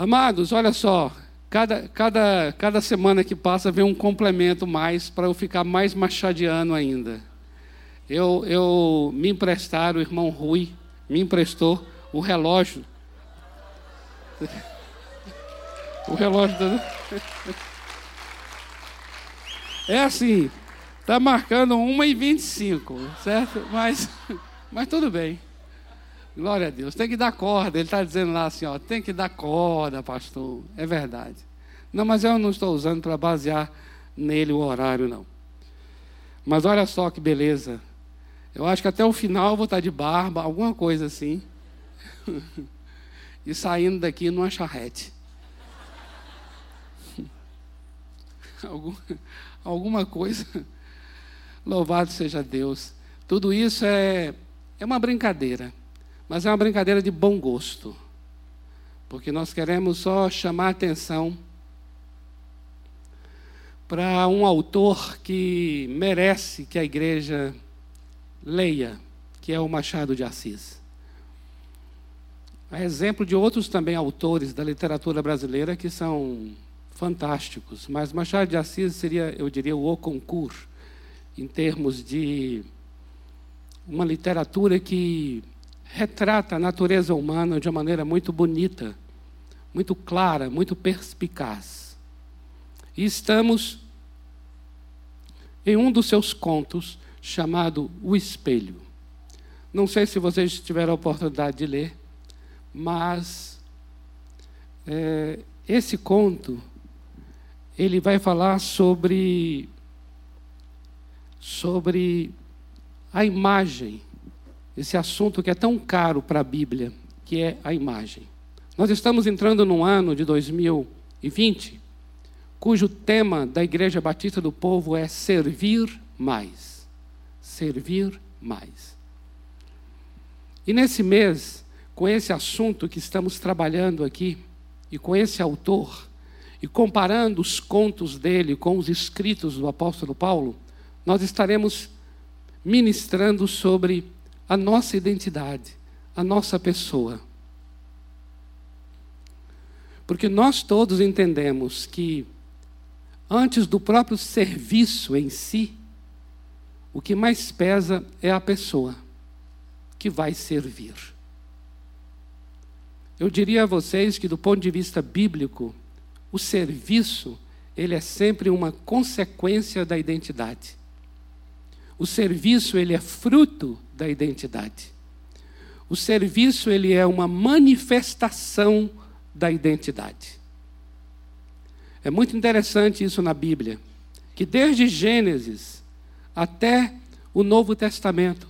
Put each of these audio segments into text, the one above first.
Amados, olha só, cada, cada, cada semana que passa vem um complemento mais para eu ficar mais machadiano ainda. Eu, eu me emprestaram, o irmão Rui me emprestou o relógio. O relógio da... É assim, está marcando 1h25, certo? Mas, mas tudo bem. Glória a Deus. Tem que dar corda. Ele está dizendo lá assim, ó, tem que dar corda, pastor. É verdade. Não, mas eu não estou usando para basear nele o horário, não. Mas olha só que beleza. Eu acho que até o final eu vou estar de barba, alguma coisa assim. e saindo daqui numa charrete. Algum, alguma coisa. Louvado seja Deus. Tudo isso é, é uma brincadeira. Mas é uma brincadeira de bom gosto. Porque nós queremos só chamar a atenção para um autor que merece que a igreja leia, que é o Machado de Assis. É exemplo de outros também autores da literatura brasileira que são fantásticos, mas Machado de Assis seria, eu diria, o concurso em termos de uma literatura que retrata a natureza humana de uma maneira muito bonita, muito clara, muito perspicaz. E estamos em um dos seus contos chamado O Espelho. Não sei se vocês tiveram a oportunidade de ler, mas é, esse conto ele vai falar sobre sobre a imagem esse assunto que é tão caro para a Bíblia, que é a imagem. Nós estamos entrando num ano de 2020, cujo tema da Igreja Batista do Povo é servir mais. Servir mais. E nesse mês, com esse assunto que estamos trabalhando aqui, e com esse autor, e comparando os contos dele com os escritos do apóstolo Paulo, nós estaremos ministrando sobre a nossa identidade, a nossa pessoa. Porque nós todos entendemos que, antes do próprio serviço em si, o que mais pesa é a pessoa que vai servir. Eu diria a vocês que, do ponto de vista bíblico, o serviço ele é sempre uma consequência da identidade. O serviço ele é fruto da identidade. O serviço ele é uma manifestação da identidade. É muito interessante isso na Bíblia, que desde Gênesis até o Novo Testamento,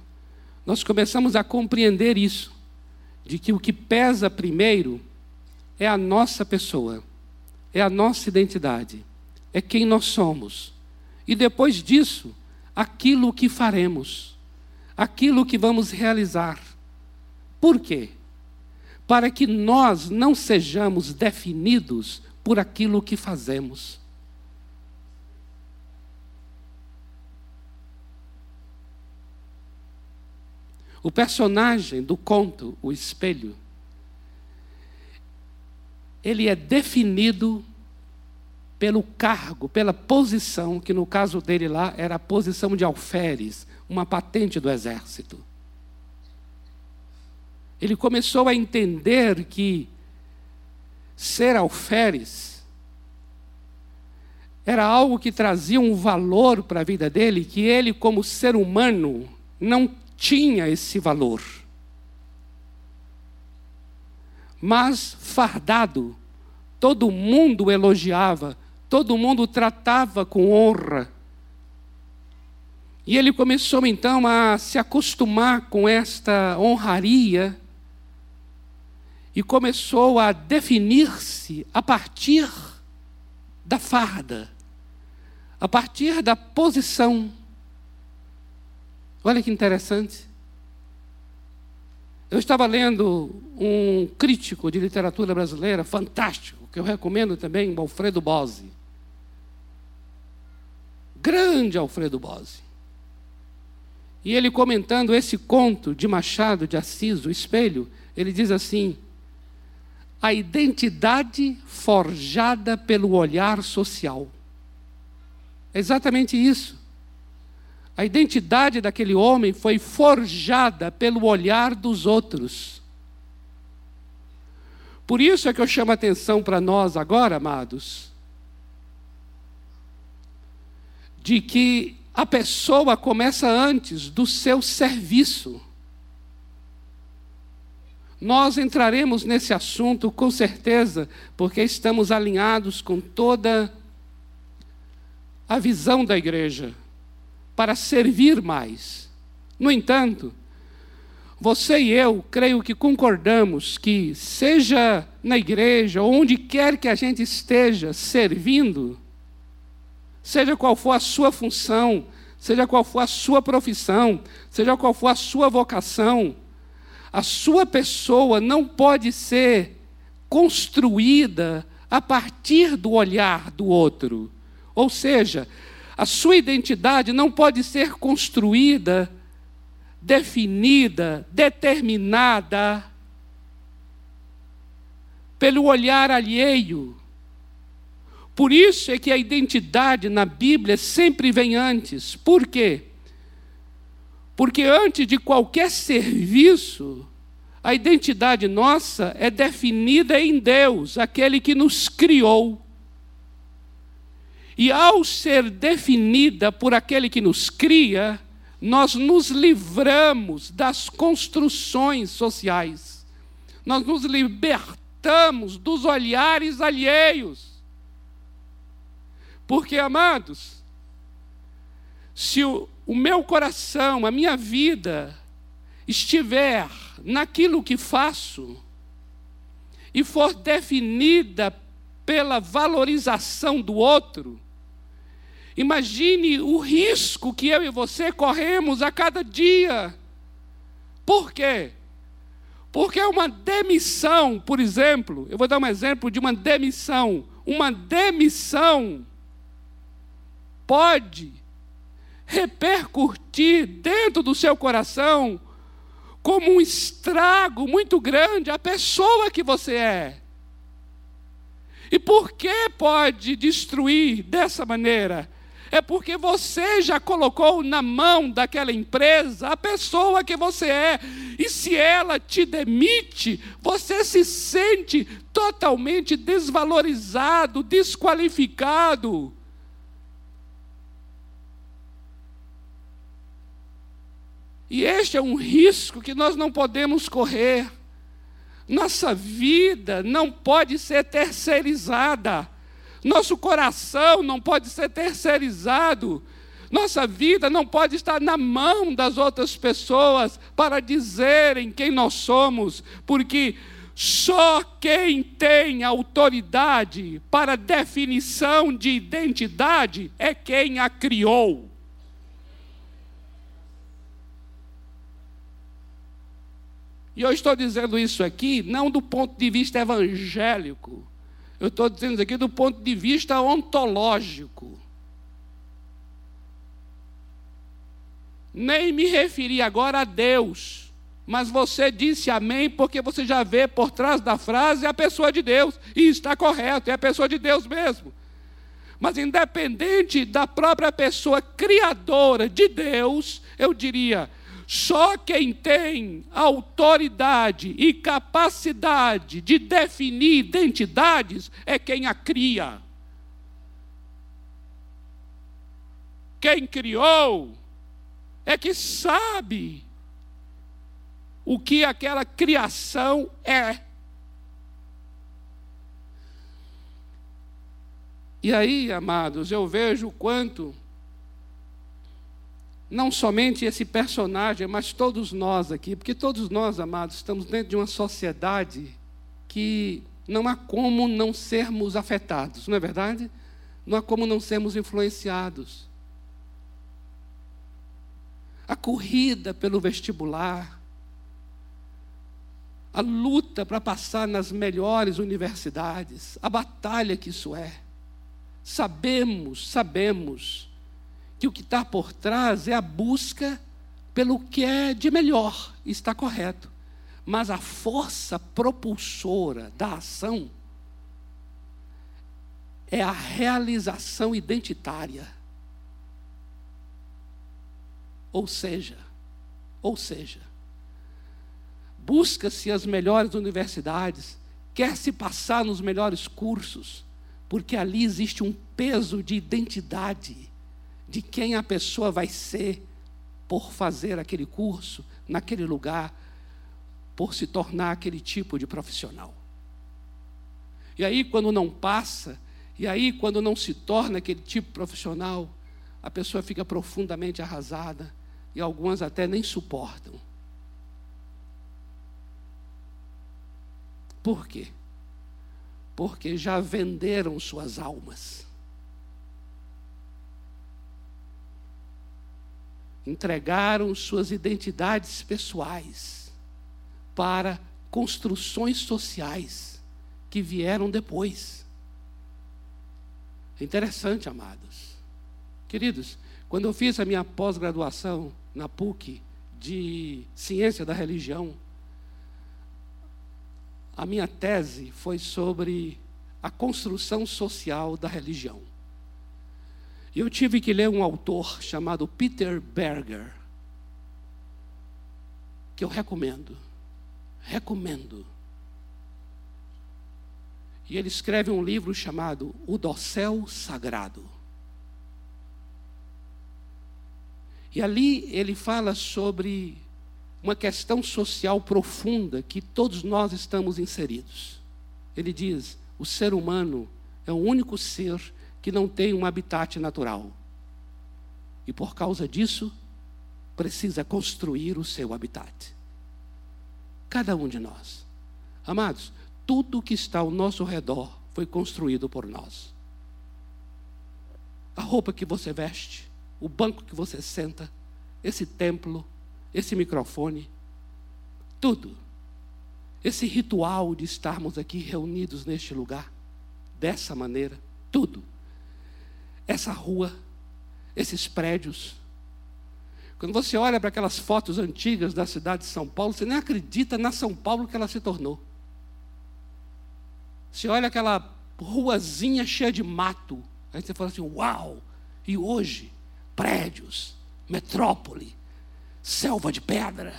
nós começamos a compreender isso, de que o que pesa primeiro é a nossa pessoa, é a nossa identidade, é quem nós somos. E depois disso, aquilo que faremos, aquilo que vamos realizar. Por quê? Para que nós não sejamos definidos por aquilo que fazemos. O personagem do conto, o espelho, ele é definido pelo cargo, pela posição, que no caso dele lá era a posição de alferes, uma patente do exército. Ele começou a entender que ser alferes era algo que trazia um valor para a vida dele, que ele, como ser humano, não tinha esse valor. Mas, fardado, todo mundo elogiava, todo mundo tratava com honra. E ele começou então a se acostumar com esta honraria e começou a definir-se a partir da farda, a partir da posição. Olha que interessante. Eu estava lendo um crítico de literatura brasileira fantástico, que eu recomendo também, o Alfredo Bose. Grande Alfredo Bose. E ele comentando esse conto de Machado de Assis, o espelho, ele diz assim: a identidade forjada pelo olhar social. É exatamente isso. A identidade daquele homem foi forjada pelo olhar dos outros. Por isso é que eu chamo a atenção para nós agora, amados, de que a pessoa começa antes do seu serviço. Nós entraremos nesse assunto com certeza, porque estamos alinhados com toda a visão da igreja para servir mais. No entanto, você e eu creio que concordamos que, seja na igreja ou onde quer que a gente esteja servindo, seja qual for a sua função, seja qual for a sua profissão, seja qual for a sua vocação, a sua pessoa não pode ser construída a partir do olhar do outro. Ou seja, a sua identidade não pode ser construída, definida, determinada pelo olhar alheio. Por isso é que a identidade na Bíblia sempre vem antes. Por quê? Porque antes de qualquer serviço, a identidade nossa é definida em Deus, aquele que nos criou. E ao ser definida por aquele que nos cria, nós nos livramos das construções sociais. Nós nos libertamos dos olhares alheios. Porque, amados, se o, o meu coração, a minha vida, estiver naquilo que faço e for definida pela valorização do outro, imagine o risco que eu e você corremos a cada dia. Por quê? Porque é uma demissão, por exemplo, eu vou dar um exemplo de uma demissão. Uma demissão pode repercutir dentro do seu coração como um estrago muito grande a pessoa que você é. E por que pode destruir dessa maneira? É porque você já colocou na mão daquela empresa a pessoa que você é. E se ela te demite, você se sente totalmente desvalorizado, desqualificado. E este é um risco que nós não podemos correr. Nossa vida não pode ser terceirizada. Nosso coração não pode ser terceirizado. Nossa vida não pode estar na mão das outras pessoas para dizerem quem nós somos, porque só quem tem autoridade para definição de identidade é quem a criou. E eu estou dizendo isso aqui não do ponto de vista evangélico, eu estou dizendo isso aqui do ponto de vista ontológico. Nem me referi agora a Deus, mas você disse amém porque você já vê por trás da frase a pessoa de Deus, e está correto, é a pessoa de Deus mesmo. Mas independente da própria pessoa criadora de Deus, eu diria, só quem tem autoridade e capacidade de definir identidades é quem a cria. Quem criou é que sabe o que aquela criação é. E aí, amados, eu vejo o quanto não somente esse personagem, mas todos nós aqui, porque todos nós, amados, estamos dentro de uma sociedade que não há como não sermos afetados, não é verdade? Não há como não sermos influenciados. A corrida pelo vestibular, a luta para passar nas melhores universidades, a batalha que isso é. Sabemos, sabemos que o que está por trás é a busca pelo que é de melhor, está correto. mas a força propulsora da ação é a realização identitária. Ou seja, ou seja, busca-se as melhores universidades, quer se passar nos melhores cursos, porque ali existe um peso de identidade de quem a pessoa vai ser por fazer aquele curso, naquele lugar, por se tornar aquele tipo de profissional. E aí, quando não passa, e aí, quando não se torna aquele tipo profissional, a pessoa fica profundamente arrasada e algumas até nem suportam. Por quê? Porque já venderam suas almas. Entregaram suas identidades pessoais para construções sociais que vieram depois. É interessante, amados. Queridos, quando eu fiz a minha pós-graduação na PUC de Ciência da Religião, a minha tese foi sobre a construção social da religião. E eu tive que ler um autor chamado Peter Berger, que eu recomendo. Recomendo. E ele escreve um livro chamado O Dossel Sagrado. E ali ele fala sobre uma questão social profunda que todos nós estamos inseridos. Ele diz: o ser humano é o único ser que não tem um habitat natural. E por causa disso, precisa construir o seu habitat. Cada um de nós. Amados, tudo que está ao nosso redor foi construído por nós. A roupa que você veste, o banco que você senta, esse templo, esse microfone, tudo. Esse ritual de estarmos aqui reunidos neste lugar, dessa maneira, tudo. Essa rua, esses prédios. Quando você olha para aquelas fotos antigas da cidade de São Paulo, você nem acredita na São Paulo que ela se tornou. Você olha aquela ruazinha cheia de mato, aí você fala assim: uau! E hoje, prédios, metrópole, selva de pedra.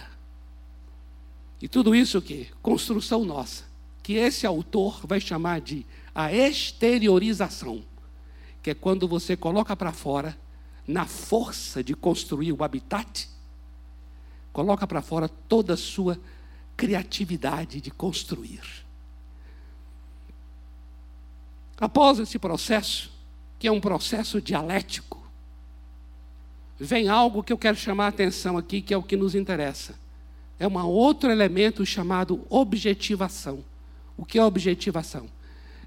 E tudo isso o quê? Construção nossa. Que esse autor vai chamar de a exteriorização, que é quando você coloca para fora, na força de construir o habitat, coloca para fora toda a sua criatividade de construir. Após esse processo, que é um processo dialético, vem algo que eu quero chamar a atenção aqui, que é o que nos interessa. É um outro elemento chamado objetivação. O que é objetivação?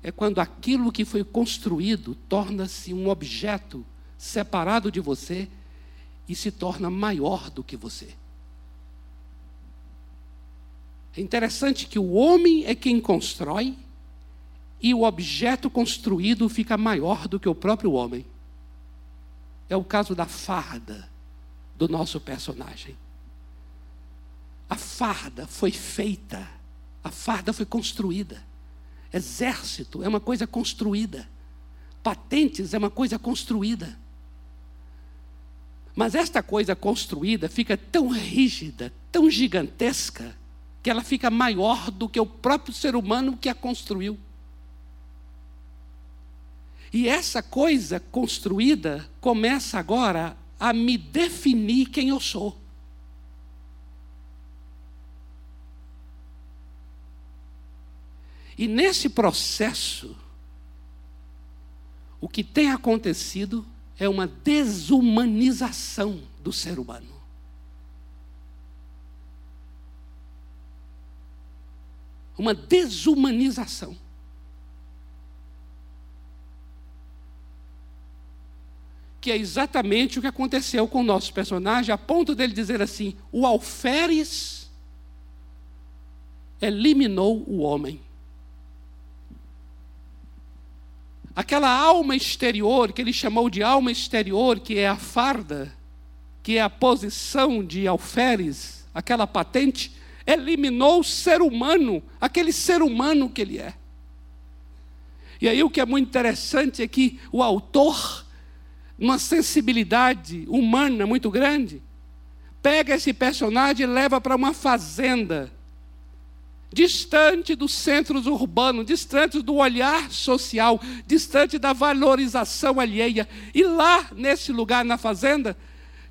É quando aquilo que foi construído torna-se um objeto separado de você e se torna maior do que você. É interessante que o homem é quem constrói e o objeto construído fica maior do que o próprio homem. É o caso da farda do nosso personagem. A farda foi feita, a farda foi construída. Exército é uma coisa construída. Patentes é uma coisa construída. Mas esta coisa construída fica tão rígida, tão gigantesca, que ela fica maior do que o próprio ser humano que a construiu. E essa coisa construída começa agora a me definir quem eu sou. E nesse processo, o que tem acontecido é uma desumanização do ser humano. Uma desumanização. que é exatamente o que aconteceu com o nosso personagem, a ponto dele dizer assim: o alferes eliminou o homem. Aquela alma exterior, que ele chamou de alma exterior, que é a farda, que é a posição de alferes, aquela patente, eliminou o ser humano, aquele ser humano que ele é. E aí o que é muito interessante é que o autor, numa sensibilidade humana muito grande, pega esse personagem e leva para uma fazenda, distante dos centros urbanos, distante do olhar social, distante da valorização alheia. E lá, nesse lugar, na fazenda,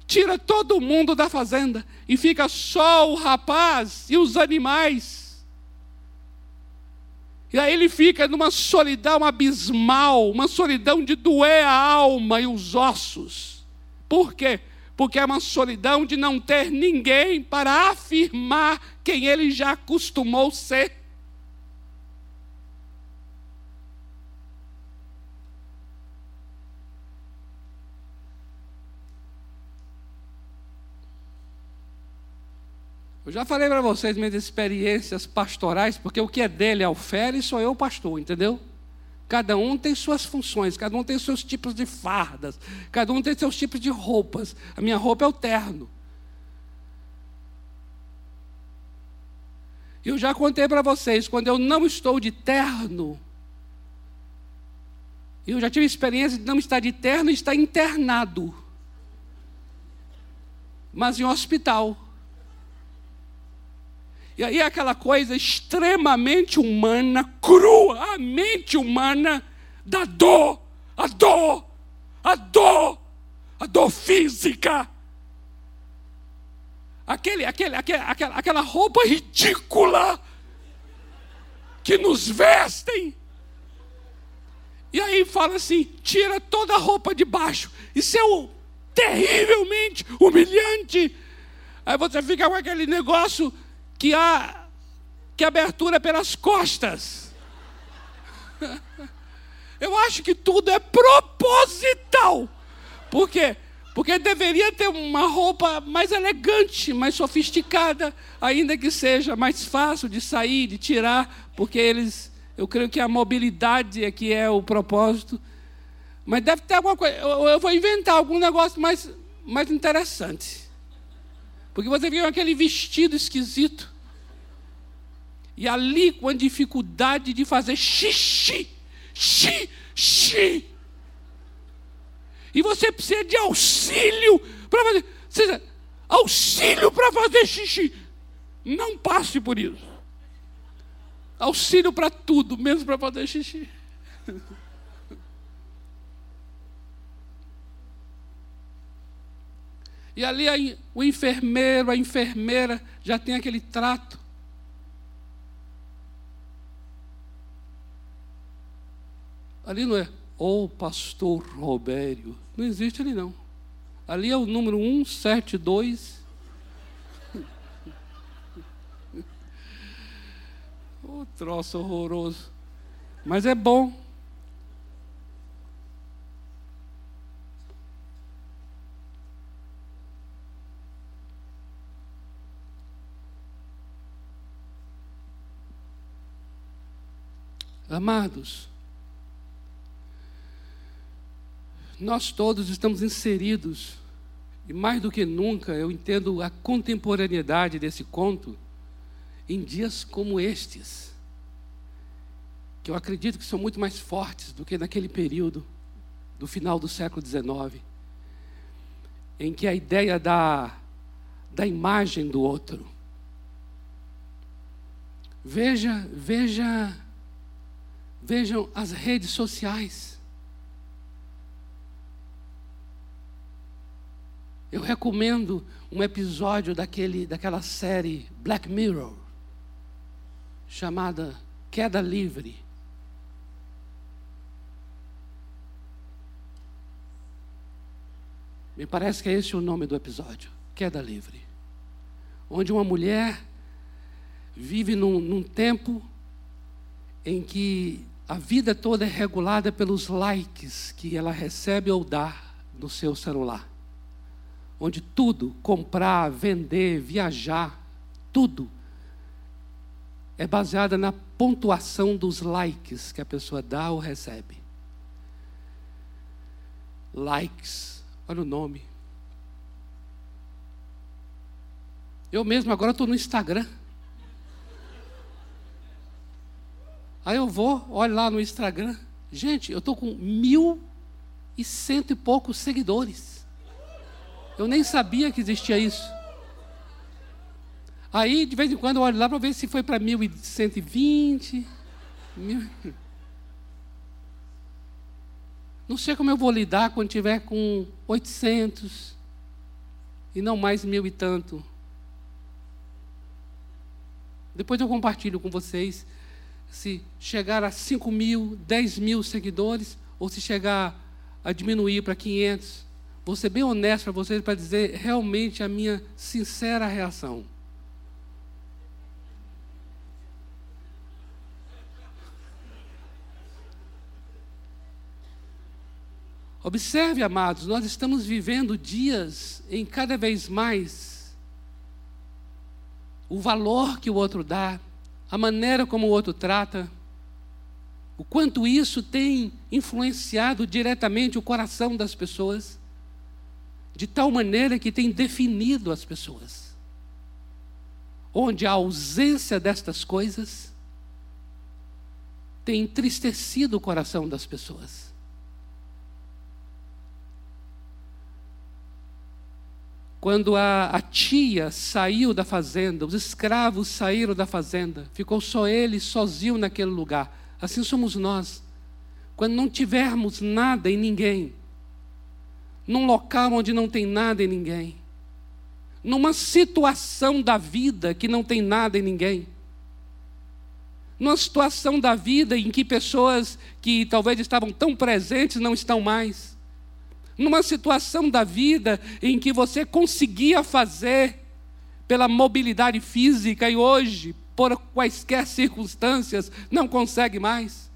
tira todo mundo da fazenda e fica só o rapaz e os animais. E aí ele fica numa solidão abismal, uma solidão de doer a alma e os ossos. Por quê? Porque é uma solidão de não ter ninguém para afirmar quem ele já acostumou ser. Eu já falei para vocês minhas experiências pastorais, porque o que é dele é o fere, sou eu o pastor, entendeu? Cada um tem suas funções, cada um tem seus tipos de fardas, cada um tem seus tipos de roupas. A minha roupa é o terno. Eu já contei para vocês, quando eu não estou de terno, eu já tive experiência de não estar de terno e estar internado. Mas em um hospital. E aí aquela coisa extremamente humana, crua, a mente humana da dor, a dor, a dor, a dor física. Aquele, aquele, aquele, aquela, aquela roupa ridícula que nos vestem. E aí fala assim: tira toda a roupa de baixo. Isso é terrivelmente humilhante. Aí você fica com aquele negócio que há que abertura pelas costas. Eu acho que tudo é proposital. Por quê? Porque deveria ter uma roupa mais elegante, mais sofisticada, ainda que seja mais fácil de sair, de tirar, porque eles, eu creio que a mobilidade é que é o propósito. Mas deve ter alguma coisa, eu, eu vou inventar algum negócio mais, mais interessante. Porque você viu aquele vestido esquisito, e ali com a dificuldade de fazer xixi, xixi. E você precisa de auxílio para fazer. Seja, auxílio para fazer xixi. Não passe por isso. Auxílio para tudo, menos para fazer xixi. E ali o enfermeiro, a enfermeira já tem aquele trato. Ali não é o pastor Robério. Não existe ali não. Ali é o número 172. O troço horroroso. Mas é bom. Amados, nós todos estamos inseridos, e mais do que nunca eu entendo a contemporaneidade desse conto, em dias como estes, que eu acredito que são muito mais fortes do que naquele período do final do século XIX, em que a ideia da, da imagem do outro. Veja, veja, vejam as redes sociais. Eu recomendo um episódio daquele, daquela série Black Mirror, chamada Queda Livre. Me parece que é esse o nome do episódio, Queda Livre. Onde uma mulher vive num, num tempo em que a vida toda é regulada pelos likes que ela recebe ou dá no seu celular onde tudo, comprar, vender, viajar, tudo, é baseada na pontuação dos likes que a pessoa dá ou recebe. Likes, olha o nome. Eu mesmo agora estou no Instagram. Aí eu vou, olho lá no Instagram. Gente, eu estou com mil e cento e poucos seguidores. Eu nem sabia que existia isso. Aí, de vez em quando, eu olho lá para ver se foi para 1120. Mil... Não sei como eu vou lidar quando tiver com 800 e não mais mil e tanto. Depois eu compartilho com vocês se chegar a 5 mil, 10 mil seguidores, ou se chegar a diminuir para 500. Vou ser bem honesto para vocês para dizer realmente a minha sincera reação. Observe, amados, nós estamos vivendo dias em cada vez mais o valor que o outro dá, a maneira como o outro trata, o quanto isso tem influenciado diretamente o coração das pessoas, de tal maneira que tem definido as pessoas. Onde a ausência destas coisas tem entristecido o coração das pessoas. Quando a, a, tia saiu da fazenda, os escravos saíram da fazenda, ficou só ele sozinho naquele lugar. Assim somos nós. Quando não tivermos nada em ninguém, num local onde não tem nada em ninguém, numa situação da vida que não tem nada em ninguém, numa situação da vida em que pessoas que talvez estavam tão presentes não estão mais. Numa situação da vida em que você conseguia fazer pela mobilidade física e hoje, por quaisquer circunstâncias, não consegue mais.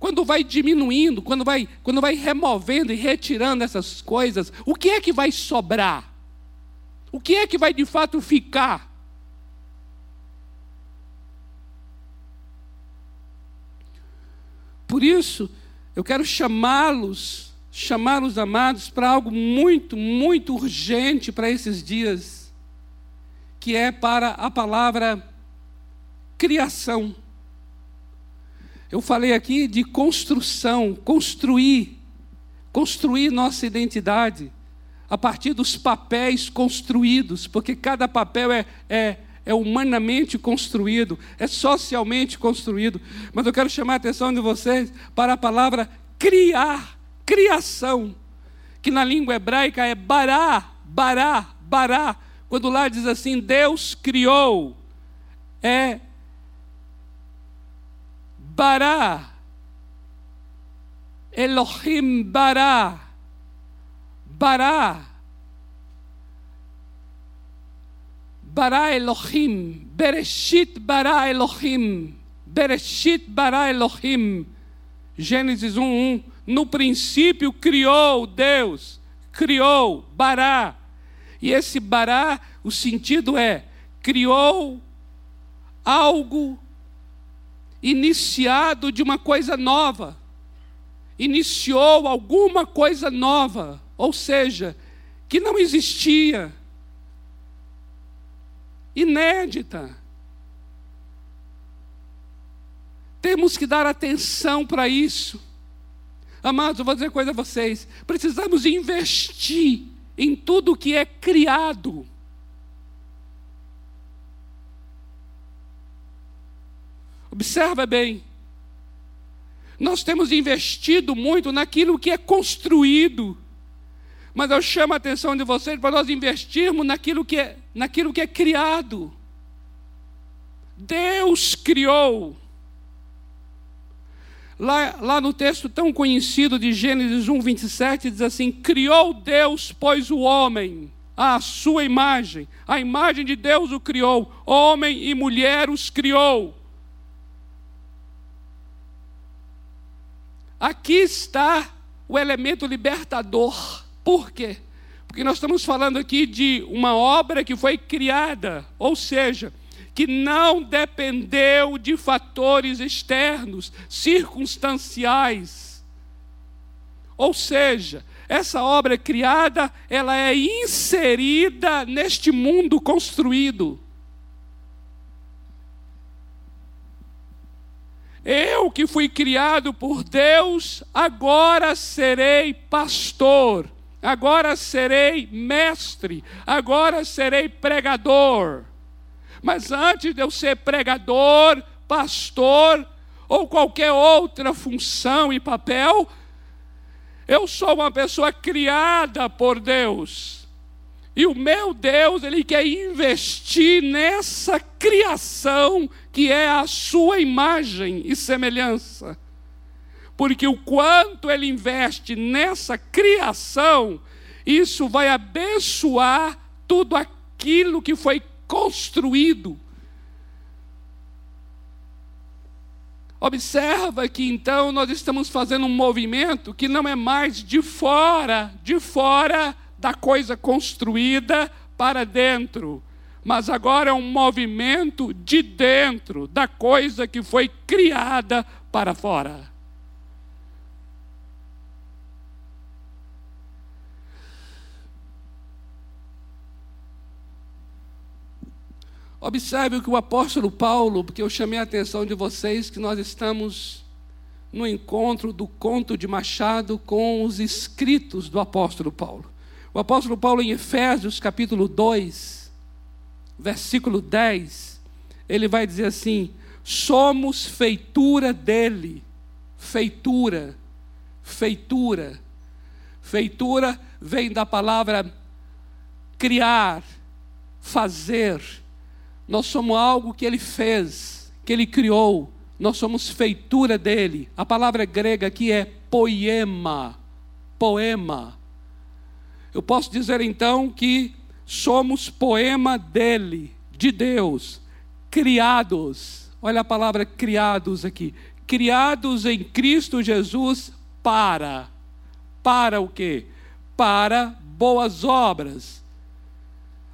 Quando vai diminuindo, quando vai, quando vai removendo e retirando essas coisas, o que é que vai sobrar? O que é que vai de fato ficar? Por isso, eu quero chamá-los chamar os amados para algo muito, muito urgente para esses dias, que é para a palavra criação. Eu falei aqui de construção, construir, construir nossa identidade a partir dos papéis construídos, porque cada papel é, é, é humanamente construído, é socialmente construído. Mas eu quero chamar a atenção de vocês para a palavra criar criação, que na língua hebraica é bará, bará, bará. Quando lá diz assim, Deus criou, é bará, Elohim bará, bará, bará Elohim, Bereshit bará Elohim, Bereshit bará Elohim, Gênesis 1, 1. No princípio criou Deus, criou, bará. E esse bará, o sentido é, criou algo iniciado de uma coisa nova. Iniciou alguma coisa nova, ou seja, que não existia, inédita. Temos que dar atenção para isso. Amados, eu vou dizer coisa a vocês: precisamos investir em tudo que é criado. Observa bem. Nós temos investido muito naquilo que é construído. Mas eu chamo a atenção de vocês para nós investirmos naquilo que é, naquilo que é criado. Deus criou. Lá, lá no texto tão conhecido de Gênesis 1, 27, diz assim: Criou Deus, pois, o homem, à sua imagem, a imagem de Deus o criou, homem e mulher os criou. Aqui está o elemento libertador. Por quê? Porque nós estamos falando aqui de uma obra que foi criada, ou seja, que não dependeu de fatores externos, circunstanciais. Ou seja, essa obra criada, ela é inserida neste mundo construído. Eu que fui criado por Deus, agora serei pastor, agora serei mestre, agora serei pregador. Mas antes de eu ser pregador, pastor ou qualquer outra função e papel, eu sou uma pessoa criada por Deus. E o meu Deus, Ele quer investir nessa criação que é a sua imagem e semelhança. Porque o quanto Ele investe nessa criação, isso vai abençoar tudo aquilo que foi construído. Observa que então nós estamos fazendo um movimento que não é mais de fora, de fora da coisa construída para dentro, mas agora é um movimento de dentro da coisa que foi criada para fora. Observe o que o apóstolo Paulo, porque eu chamei a atenção de vocês que nós estamos no encontro do conto de Machado com os escritos do apóstolo Paulo. O apóstolo Paulo, em Efésios capítulo 2, versículo 10, ele vai dizer assim: somos feitura dele, feitura, feitura. Feitura vem da palavra criar, fazer. Nós somos algo que ele fez, que ele criou. Nós somos feitura dele. A palavra grega aqui é poema, poema. Eu posso dizer então que somos poema dele, de Deus, criados. Olha a palavra criados aqui. Criados em Cristo Jesus para. Para o quê? Para boas obras.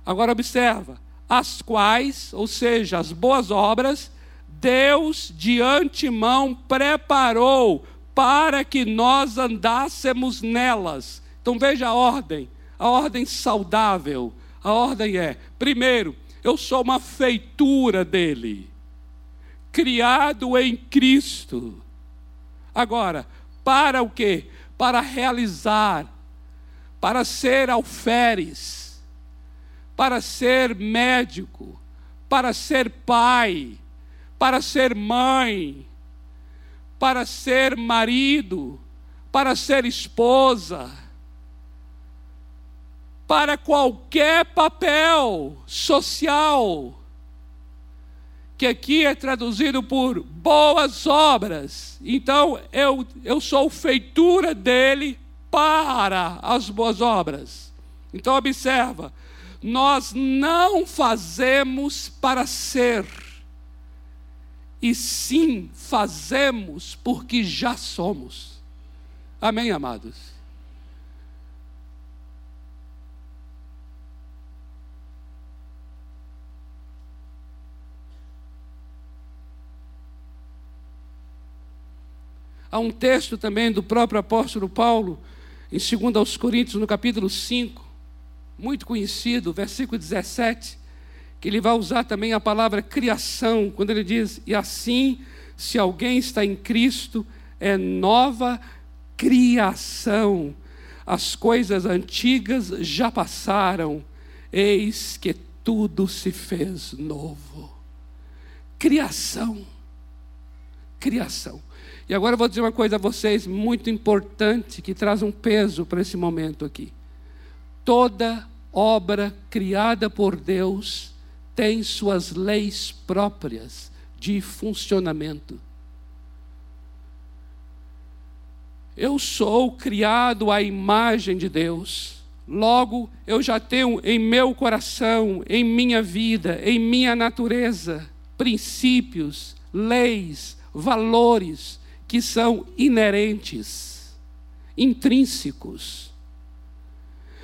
Agora observa, as quais, ou seja, as boas obras, Deus de antemão preparou para que nós andássemos nelas. Então veja a ordem, a ordem saudável. A ordem é: primeiro, eu sou uma feitura dele, criado em Cristo. Agora, para o quê? Para realizar, para ser alferes, para ser médico, para ser pai, para ser mãe, para ser marido, para ser esposa para qualquer papel social, que aqui é traduzido por boas obras. Então, eu, eu sou feitura dele para as boas obras. Então, observa, nós não fazemos para ser, e sim fazemos porque já somos. Amém, amados? Há um texto também do próprio apóstolo Paulo, em 2 aos Coríntios, no capítulo 5, muito conhecido, versículo 17, que ele vai usar também a palavra criação, quando ele diz: E assim, se alguém está em Cristo, é nova criação. As coisas antigas já passaram, eis que tudo se fez novo. Criação. Criação. E agora eu vou dizer uma coisa a vocês muito importante que traz um peso para esse momento aqui. Toda obra criada por Deus tem suas leis próprias de funcionamento. Eu sou criado à imagem de Deus. Logo, eu já tenho em meu coração, em minha vida, em minha natureza, princípios, leis, valores que são inerentes, intrínsecos.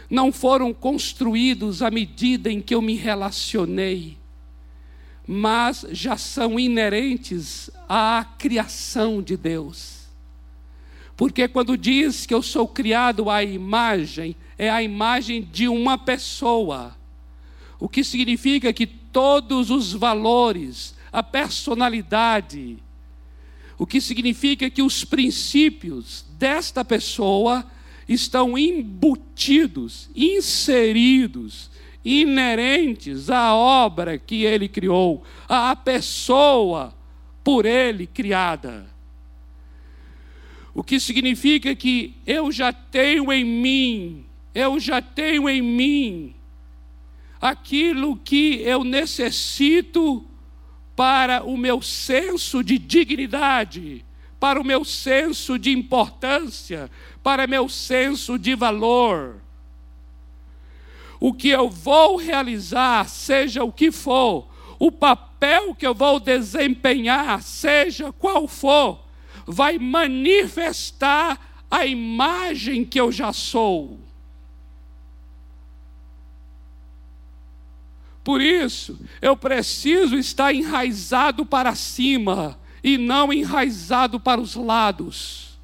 Não foram construídos à medida em que eu me relacionei, mas já são inerentes à criação de Deus. Porque quando diz que eu sou criado à imagem, é a imagem de uma pessoa. O que significa que todos os valores, a personalidade, o que significa que os princípios desta pessoa estão embutidos, inseridos, inerentes à obra que ele criou, à pessoa por ele criada. O que significa que eu já tenho em mim, eu já tenho em mim aquilo que eu necessito para o meu senso de dignidade, para o meu senso de importância, para meu senso de valor. O que eu vou realizar, seja o que for, o papel que eu vou desempenhar, seja qual for, vai manifestar a imagem que eu já sou. Por isso, eu preciso estar enraizado para cima e não enraizado para os lados.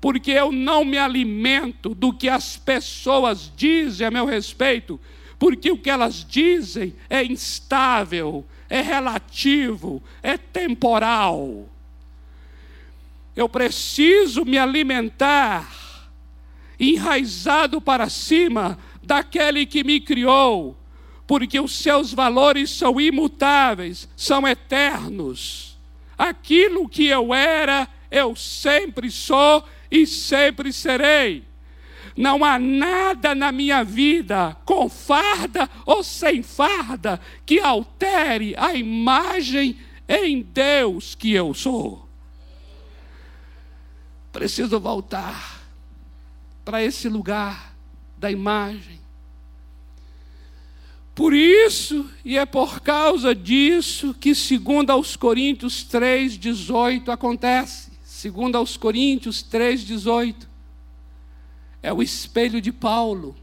Porque eu não me alimento do que as pessoas dizem a meu respeito, porque o que elas dizem é instável, é relativo, é temporal. Eu preciso me alimentar enraizado para cima daquele que me criou, porque os seus valores são imutáveis, são eternos. Aquilo que eu era, eu sempre sou e sempre serei. Não há nada na minha vida, com farda ou sem farda, que altere a imagem em Deus que eu sou. Preciso voltar para esse lugar da imagem por isso, e é por causa disso que, segundo aos Coríntios 3,18, acontece. Segundo aos Coríntios 3,18, é o espelho de Paulo.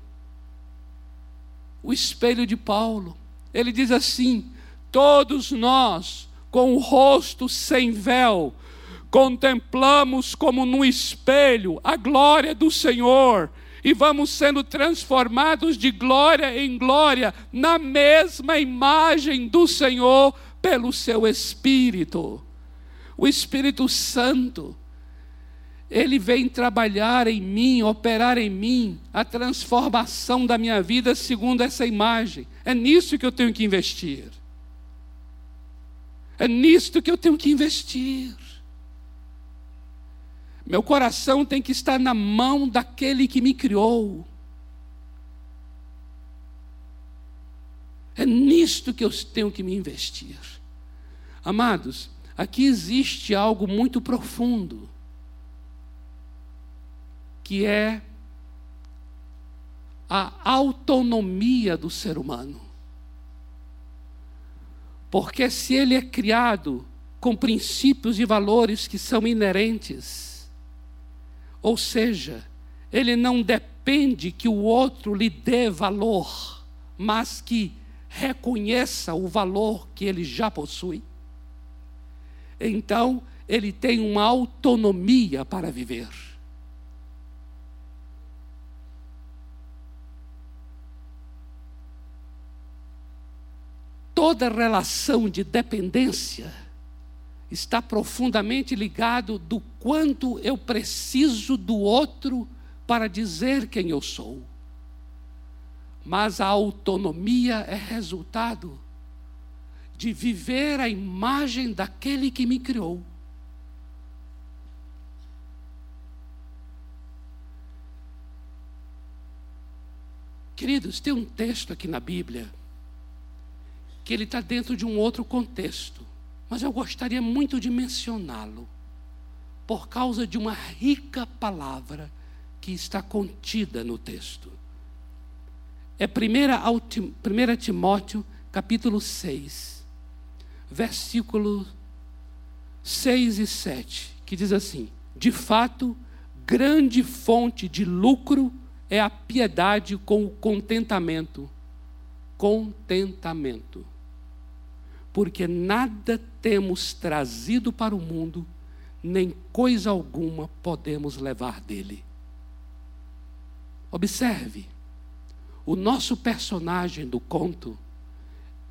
O espelho de Paulo. Ele diz assim: todos nós, com o rosto sem véu, contemplamos como no espelho a glória do Senhor e vamos sendo transformados de glória em glória na mesma imagem do Senhor pelo seu Espírito. O Espírito Santo, ele vem trabalhar em mim, operar em mim a transformação da minha vida segundo essa imagem. É nisso que eu tenho que investir. É nisto que eu tenho que investir. Meu coração tem que estar na mão daquele que me criou. É nisto que eu tenho que me investir. Amados, aqui existe algo muito profundo, que é a autonomia do ser humano. Porque se ele é criado com princípios e valores que são inerentes, ou seja, ele não depende que o outro lhe dê valor, mas que reconheça o valor que ele já possui. Então, ele tem uma autonomia para viver. Toda relação de dependência está profundamente ligado do quanto eu preciso do outro para dizer quem eu sou. Mas a autonomia é resultado de viver a imagem daquele que me criou. Queridos, tem um texto aqui na Bíblia que ele está dentro de um outro contexto mas eu gostaria muito de mencioná-lo, por causa de uma rica palavra que está contida no texto. É 1 Timóteo, capítulo 6, versículos 6 e 7, que diz assim: De fato, grande fonte de lucro é a piedade com o contentamento. Contentamento porque nada temos trazido para o mundo, nem coisa alguma podemos levar dele. Observe, o nosso personagem do conto,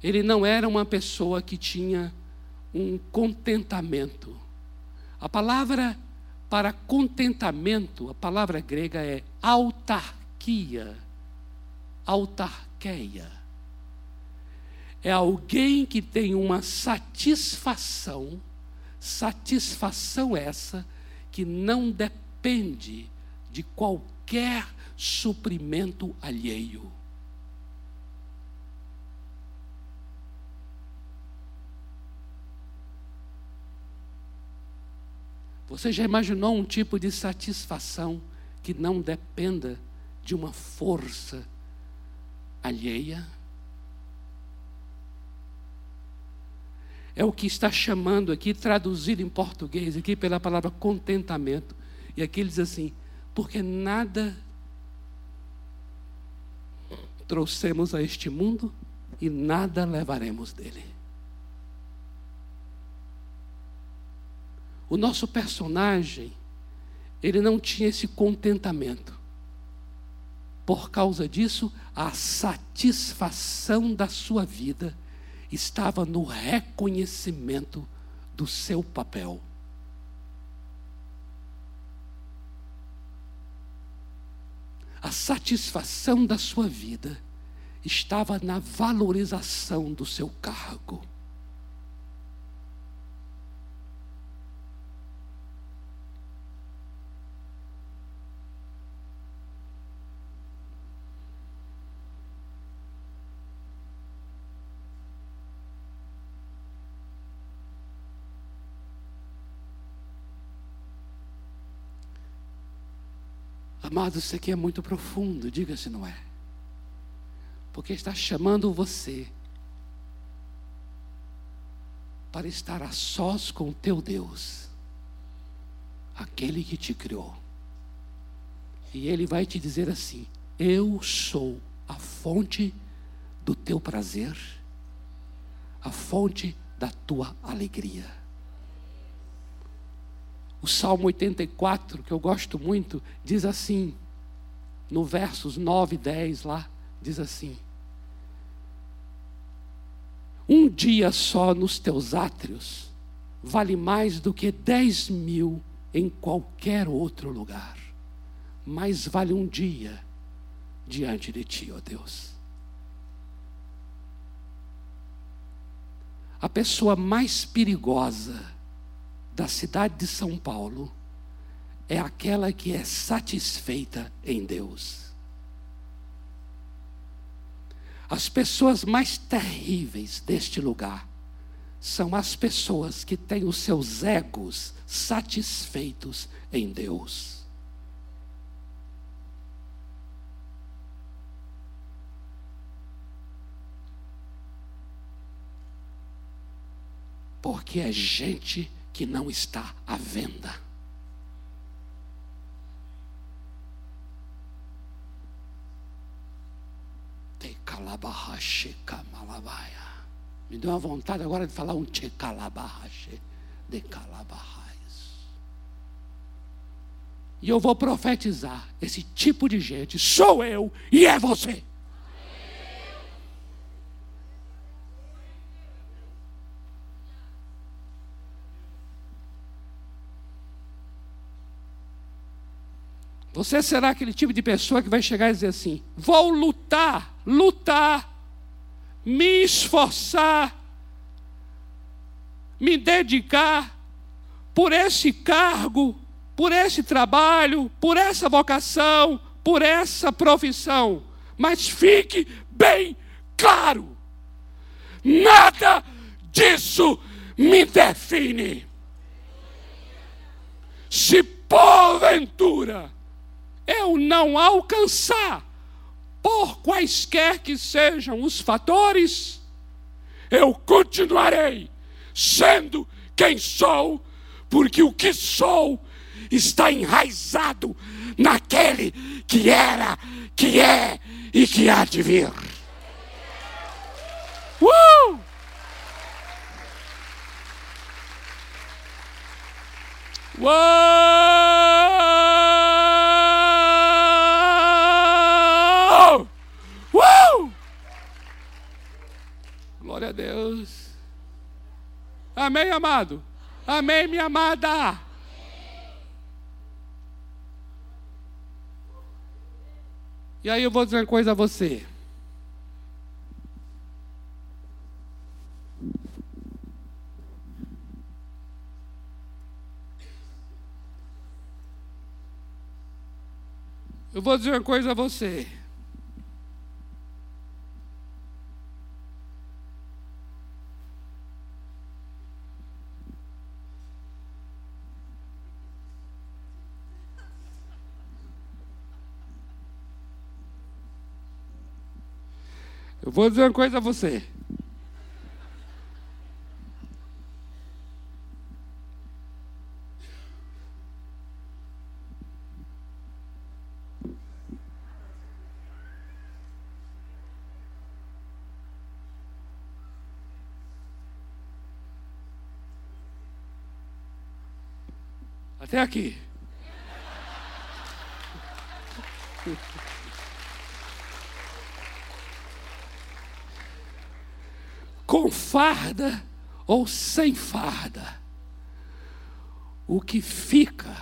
ele não era uma pessoa que tinha um contentamento, A palavra para contentamento, a palavra grega é autarquia. Autarqueia. É alguém que tem uma satisfação, satisfação essa que não depende de qualquer suprimento alheio. Você já imaginou um tipo de satisfação que não dependa de uma força alheia? É o que está chamando aqui, traduzido em português, aqui pela palavra contentamento. E aqui ele diz assim: porque nada trouxemos a este mundo e nada levaremos dele. O nosso personagem, ele não tinha esse contentamento. Por causa disso, a satisfação da sua vida estava no reconhecimento do seu papel. A satisfação da sua vida estava na valorização do seu cargo. Amado, isso aqui é muito profundo, diga se não é. Porque está chamando você para estar a sós com o teu Deus, aquele que te criou. E ele vai te dizer assim: Eu sou a fonte do teu prazer, a fonte da tua alegria. O Salmo 84, que eu gosto muito, diz assim, no versos 9 e 10 lá, diz assim: Um dia só nos teus átrios vale mais do que dez mil em qualquer outro lugar. Mais vale um dia diante de ti, ó Deus. A pessoa mais perigosa da cidade de São Paulo é aquela que é satisfeita em Deus. As pessoas mais terríveis deste lugar são as pessoas que têm os seus egos satisfeitos em Deus. Porque é gente que não está à venda. Me deu uma vontade agora de falar um tchecalabahache de calabahais. E eu vou profetizar: esse tipo de gente sou eu e é você. Você será aquele tipo de pessoa que vai chegar e dizer assim: vou lutar, lutar, me esforçar, me dedicar por esse cargo, por esse trabalho, por essa vocação, por essa profissão. Mas fique bem claro: nada disso me define. Se porventura eu não alcançar, por quaisquer que sejam os fatores, eu continuarei sendo quem sou, porque o que sou está enraizado naquele que era, que é e que há de vir. Uh! Uou! Glória a Deus. Amém, amado? Amém, minha amada? E aí eu vou dizer uma coisa a você. Eu vou dizer uma coisa a você. Eu vou dizer uma coisa a você. Até aqui. Com farda ou sem farda, o que fica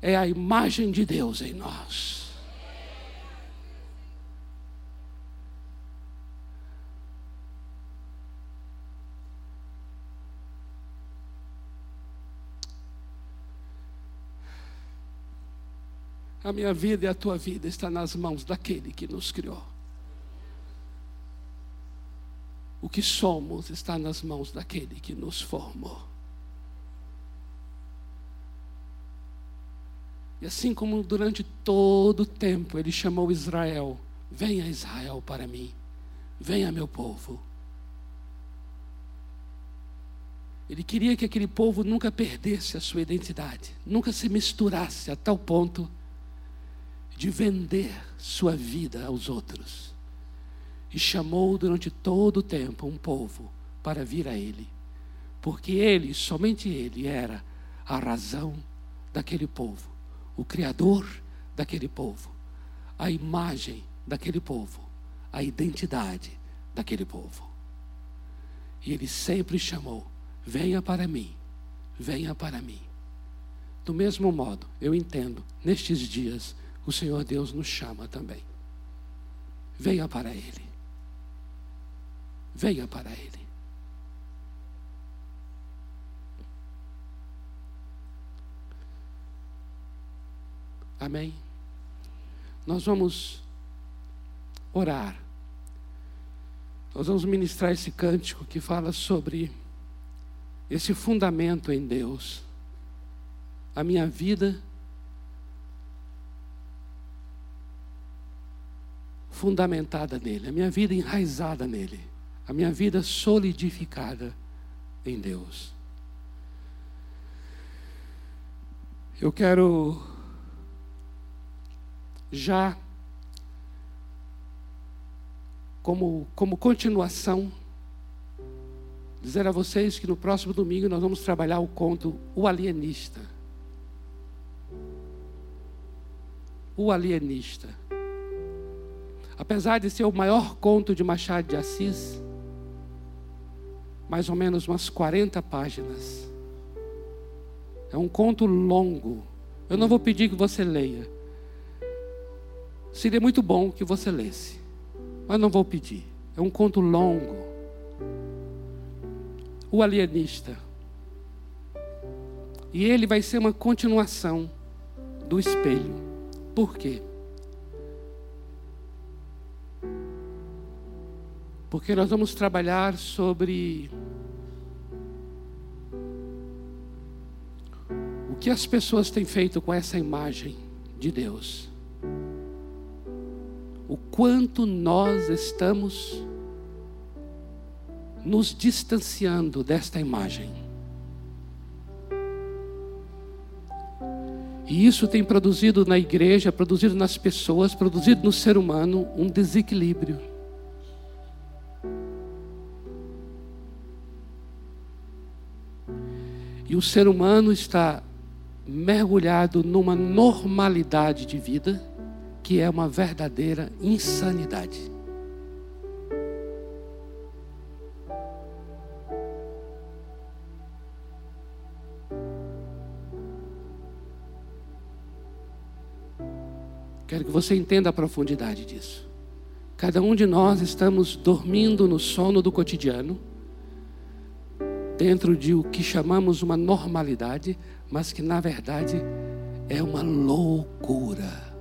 é a imagem de Deus em nós. A minha vida e a tua vida está nas mãos daquele que nos criou. O que somos está nas mãos daquele que nos formou. E assim como durante todo o tempo ele chamou Israel: Venha Israel para mim, venha meu povo. Ele queria que aquele povo nunca perdesse a sua identidade, nunca se misturasse a tal ponto de vender sua vida aos outros. E chamou durante todo o tempo um povo para vir a Ele, porque Ele, somente Ele, era a razão daquele povo, o Criador daquele povo, a imagem daquele povo, a identidade daquele povo. E Ele sempre chamou: venha para mim, venha para mim. Do mesmo modo, eu entendo, nestes dias, o Senhor Deus nos chama também. Venha para Ele. Venha para Ele. Amém? Nós vamos orar. Nós vamos ministrar esse cântico que fala sobre esse fundamento em Deus. A minha vida fundamentada nele, a minha vida enraizada nele, a minha vida solidificada em Deus. Eu quero já como, como continuação, dizer a vocês que no próximo domingo nós vamos trabalhar o conto O Alienista. O Alienista. Apesar de ser o maior conto de Machado de Assis, mais ou menos umas 40 páginas. É um conto longo. Eu não vou pedir que você leia. Seria muito bom que você lesse, mas não vou pedir. É um conto longo. O alienista. E ele vai ser uma continuação do espelho. Por quê? Porque nós vamos trabalhar sobre o que as pessoas têm feito com essa imagem de Deus. O quanto nós estamos nos distanciando desta imagem. E isso tem produzido na igreja, produzido nas pessoas, produzido no ser humano um desequilíbrio. E o ser humano está mergulhado numa normalidade de vida que é uma verdadeira insanidade. Quero que você entenda a profundidade disso. Cada um de nós estamos dormindo no sono do cotidiano, dentro de o que chamamos uma normalidade, mas que na verdade é uma loucura.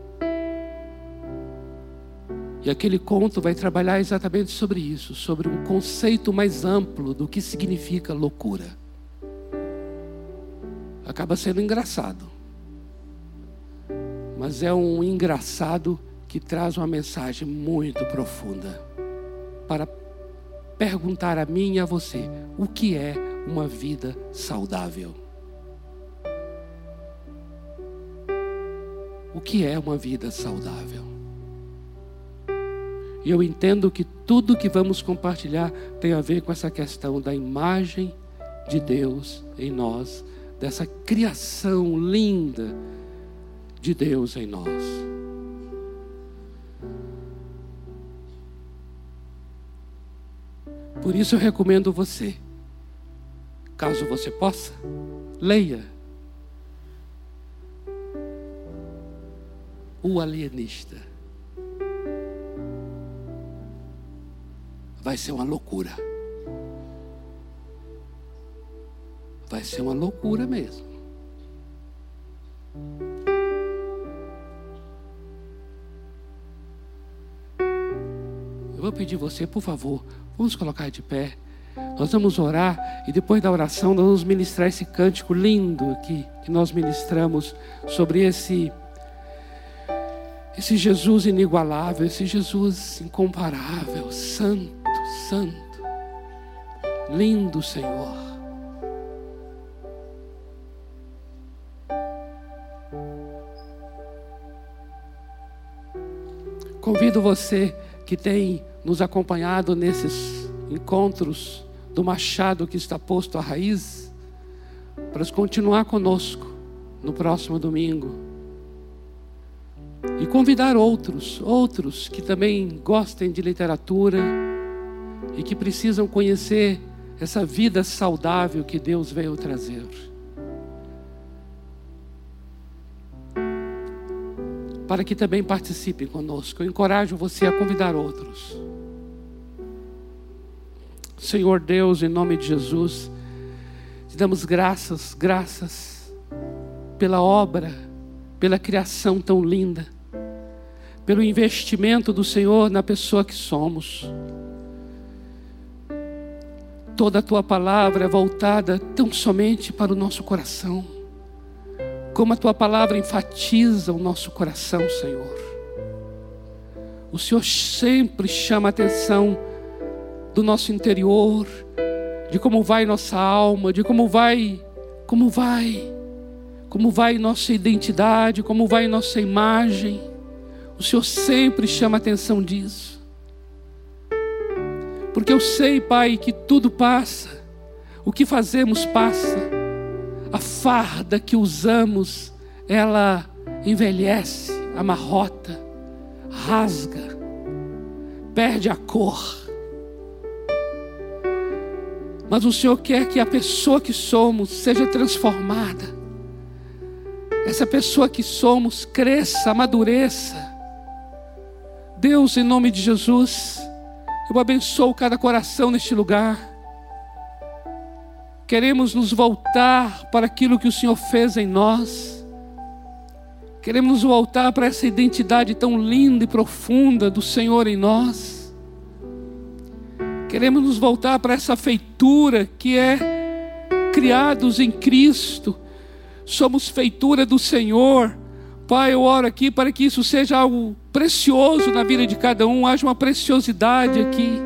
E aquele conto vai trabalhar exatamente sobre isso, sobre um conceito mais amplo do que significa loucura. Acaba sendo engraçado, mas é um engraçado que traz uma mensagem muito profunda para perguntar a mim e a você o que é uma vida saudável. O que é uma vida saudável? E eu entendo que tudo que vamos compartilhar tem a ver com essa questão da imagem de Deus em nós, dessa criação linda de Deus em nós. Por isso eu recomendo você, caso você possa, leia O Alienista. vai ser uma loucura. Vai ser uma loucura mesmo. Eu vou pedir você, por favor, vamos colocar de pé. Nós vamos orar e depois da oração nós vamos ministrar esse cântico lindo aqui que nós ministramos sobre esse esse Jesus inigualável, esse Jesus incomparável, santo Santo, lindo Senhor. Convido você que tem nos acompanhado nesses encontros do machado que está posto à raiz, para continuar conosco no próximo domingo. E convidar outros, outros que também gostem de literatura, e que precisam conhecer essa vida saudável que Deus veio trazer. Para que também participem conosco. Eu encorajo você a convidar outros. Senhor Deus, em nome de Jesus, te damos graças, graças pela obra, pela criação tão linda, pelo investimento do Senhor na pessoa que somos toda a tua palavra é voltada tão somente para o nosso coração, como a tua palavra enfatiza o nosso coração, Senhor. O Senhor sempre chama a atenção do nosso interior, de como vai nossa alma, de como vai, como vai, como vai nossa identidade, como vai nossa imagem. O Senhor sempre chama atenção disso. Porque eu sei, Pai, que tudo passa, o que fazemos passa, a farda que usamos, ela envelhece, amarrota, rasga, perde a cor. Mas o Senhor quer que a pessoa que somos seja transformada. Essa pessoa que somos cresça, amadureça. Deus, em nome de Jesus, eu abençoo cada coração neste lugar. Queremos nos voltar para aquilo que o Senhor fez em nós. Queremos nos voltar para essa identidade tão linda e profunda do Senhor em nós. Queremos nos voltar para essa feitura que é criados em Cristo. Somos feitura do Senhor. Pai, eu oro aqui para que isso seja algo precioso na vida de cada um, haja uma preciosidade aqui.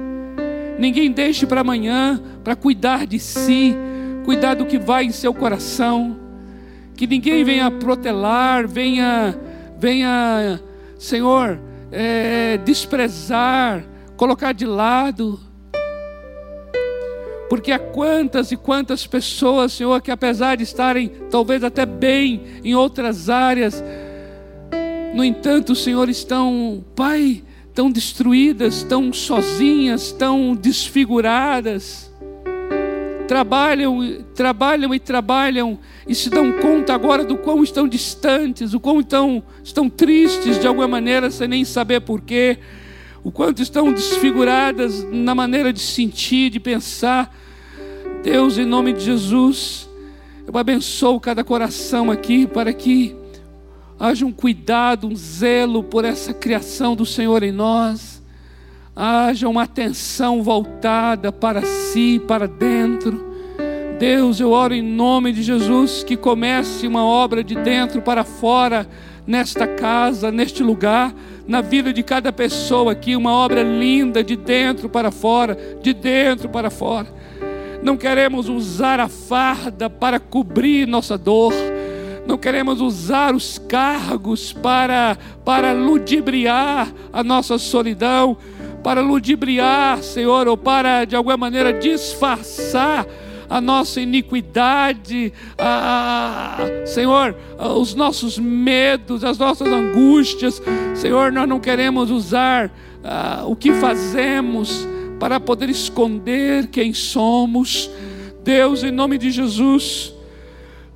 Ninguém deixe para amanhã para cuidar de si, cuidar do que vai em seu coração. Que ninguém venha protelar, venha, venha, Senhor, é, desprezar, colocar de lado. Porque há quantas e quantas pessoas, Senhor, que apesar de estarem talvez até bem em outras áreas, no entanto, Senhor, estão, Pai, tão destruídas, tão sozinhas, tão desfiguradas. trabalham, trabalham e trabalham e se dão conta agora do quão estão distantes, o quão estão, estão tristes de alguma maneira, sem nem saber porquê, o quanto estão desfiguradas na maneira de sentir, de pensar. Deus, em nome de Jesus, eu abençoo cada coração aqui para que haja um cuidado, um zelo por essa criação do Senhor em nós, haja uma atenção voltada para si, para dentro. Deus, eu oro em nome de Jesus que comece uma obra de dentro para fora, nesta casa, neste lugar, na vida de cada pessoa aqui, uma obra linda de dentro para fora, de dentro para fora. Não queremos usar a farda para cobrir nossa dor não queremos usar os cargos para, para ludibriar a nossa solidão, para ludibriar, Senhor, ou para de alguma maneira disfarçar a nossa iniquidade, a, Senhor, os nossos medos, as nossas angústias. Senhor, nós não queremos usar uh, o que fazemos para poder esconder quem somos. Deus, em nome de Jesus,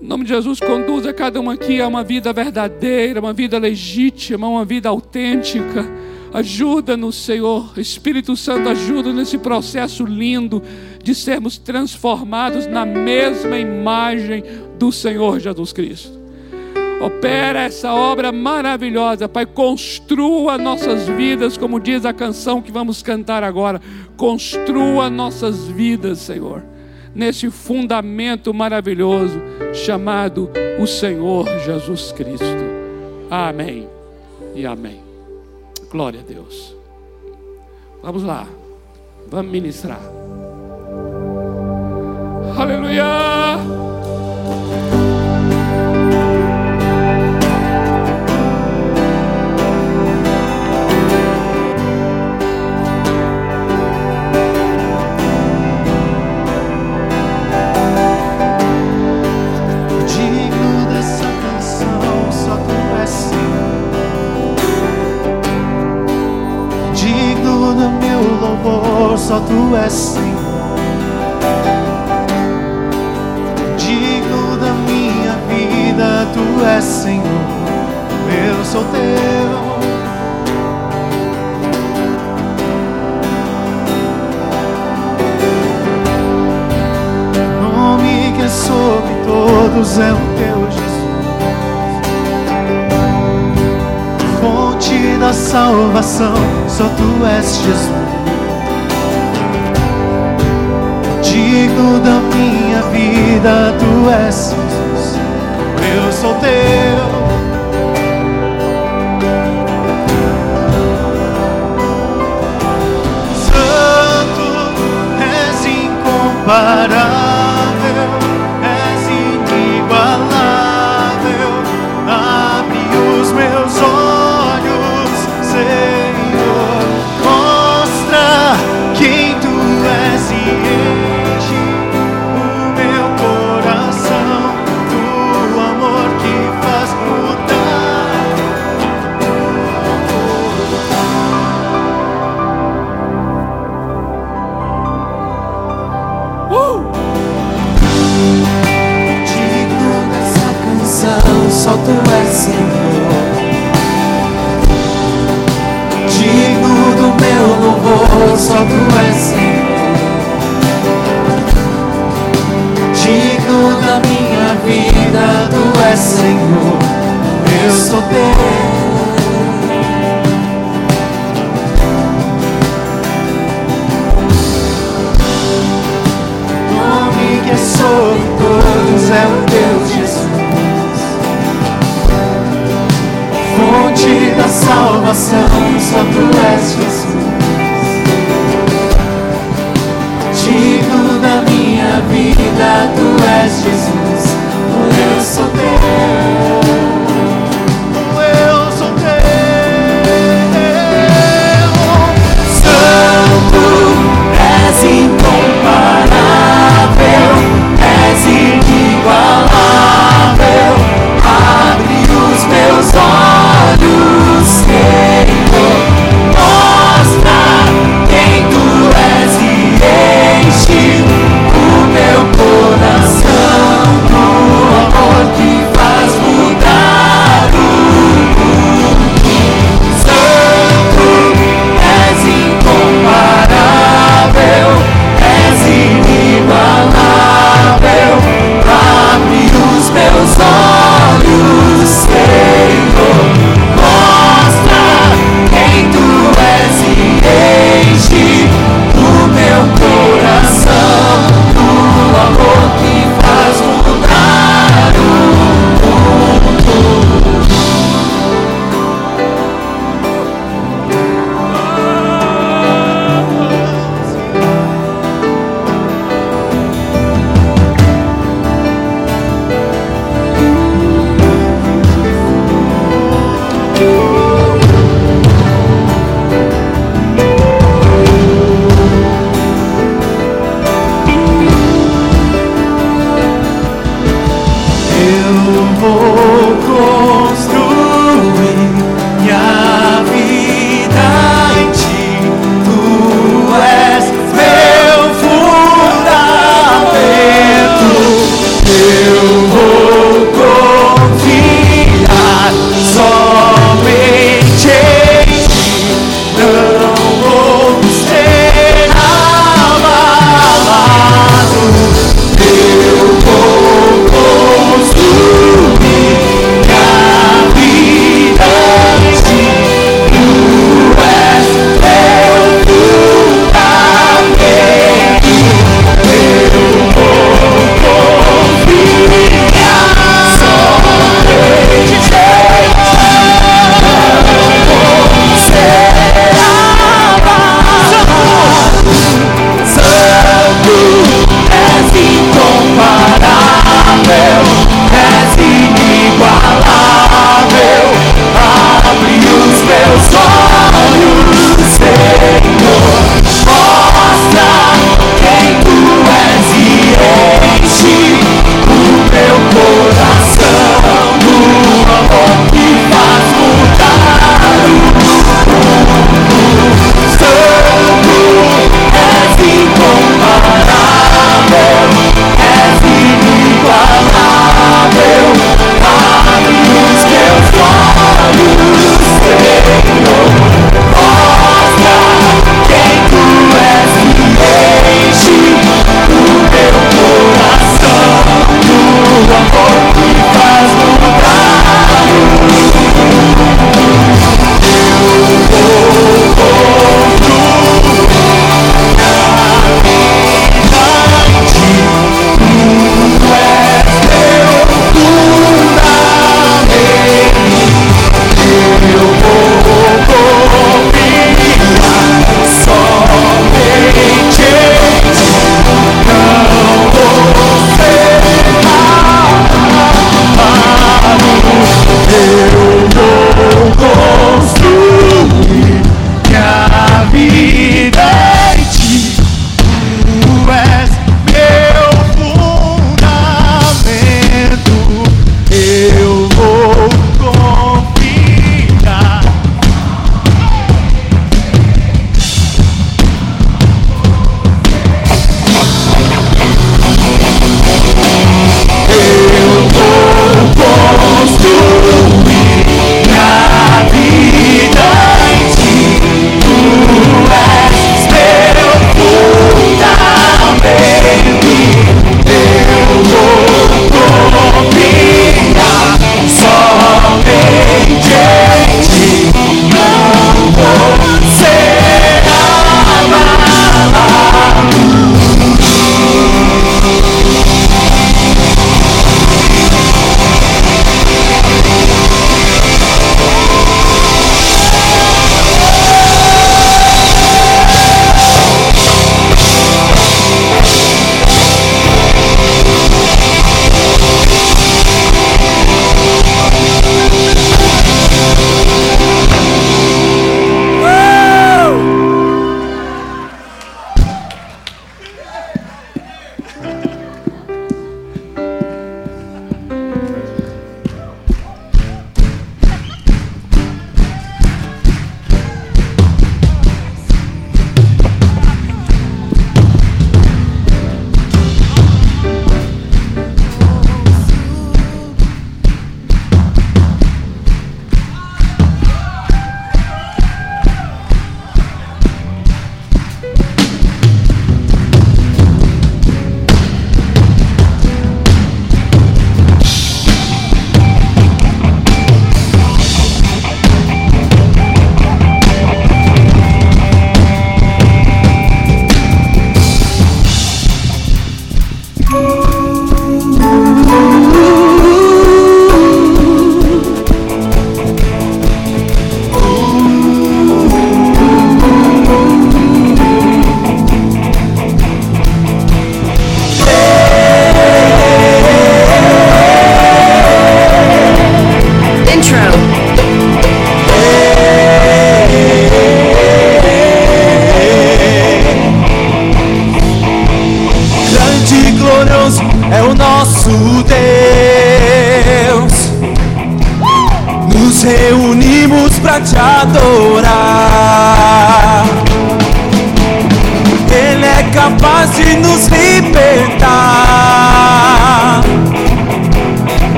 em nome de Jesus, conduza cada um aqui a uma vida verdadeira, uma vida legítima, uma vida autêntica. Ajuda-nos, Senhor. Espírito Santo, ajuda nesse processo lindo de sermos transformados na mesma imagem do Senhor Jesus Cristo. Opera essa obra maravilhosa, Pai. Construa nossas vidas, como diz a canção que vamos cantar agora. Construa nossas vidas, Senhor nesse fundamento maravilhoso chamado o Senhor Jesus Cristo. Amém e amém. Glória a Deus. Vamos lá, vamos ministrar. Aleluia! Só tu és Senhor. Digno da minha vida, tu és Senhor. Eu sou teu. nome que é sobre todos é o teu Jesus, fonte da salvação, só tu és Jesus. Digno da minha vida, tu és eu sou teu. Santo, és incomparável.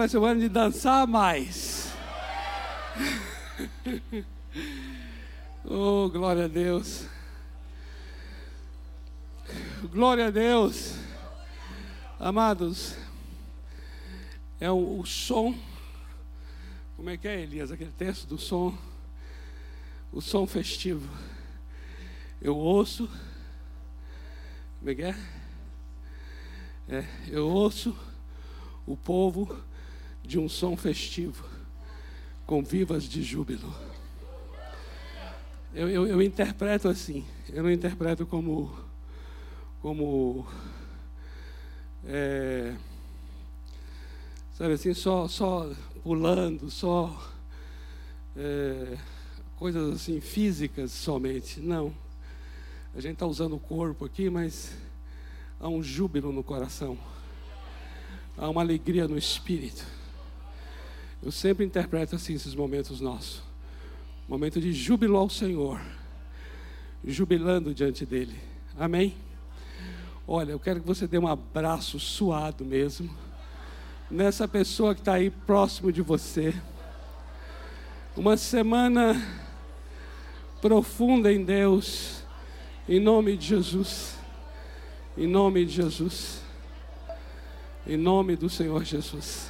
Vai ser o ano de dançar mais. oh, glória a Deus. Glória a Deus. Amados, é o, o som. Como é que é, Elias? Aquele texto do som. O som festivo. Eu ouço. Como é que é? é eu ouço o povo de um som festivo, com vivas de júbilo. Eu, eu, eu interpreto assim, eu não interpreto como, como é, sabe assim, só, só pulando, só é, coisas assim físicas somente. Não. A gente está usando o corpo aqui, mas há um júbilo no coração há uma alegria no espírito. Eu sempre interpreto assim esses momentos nossos. Momento de júbilo ao Senhor, jubilando diante dele. Amém? Olha, eu quero que você dê um abraço suado mesmo nessa pessoa que está aí próximo de você. Uma semana profunda em Deus, em nome de Jesus. Em nome de Jesus. Em nome do Senhor Jesus.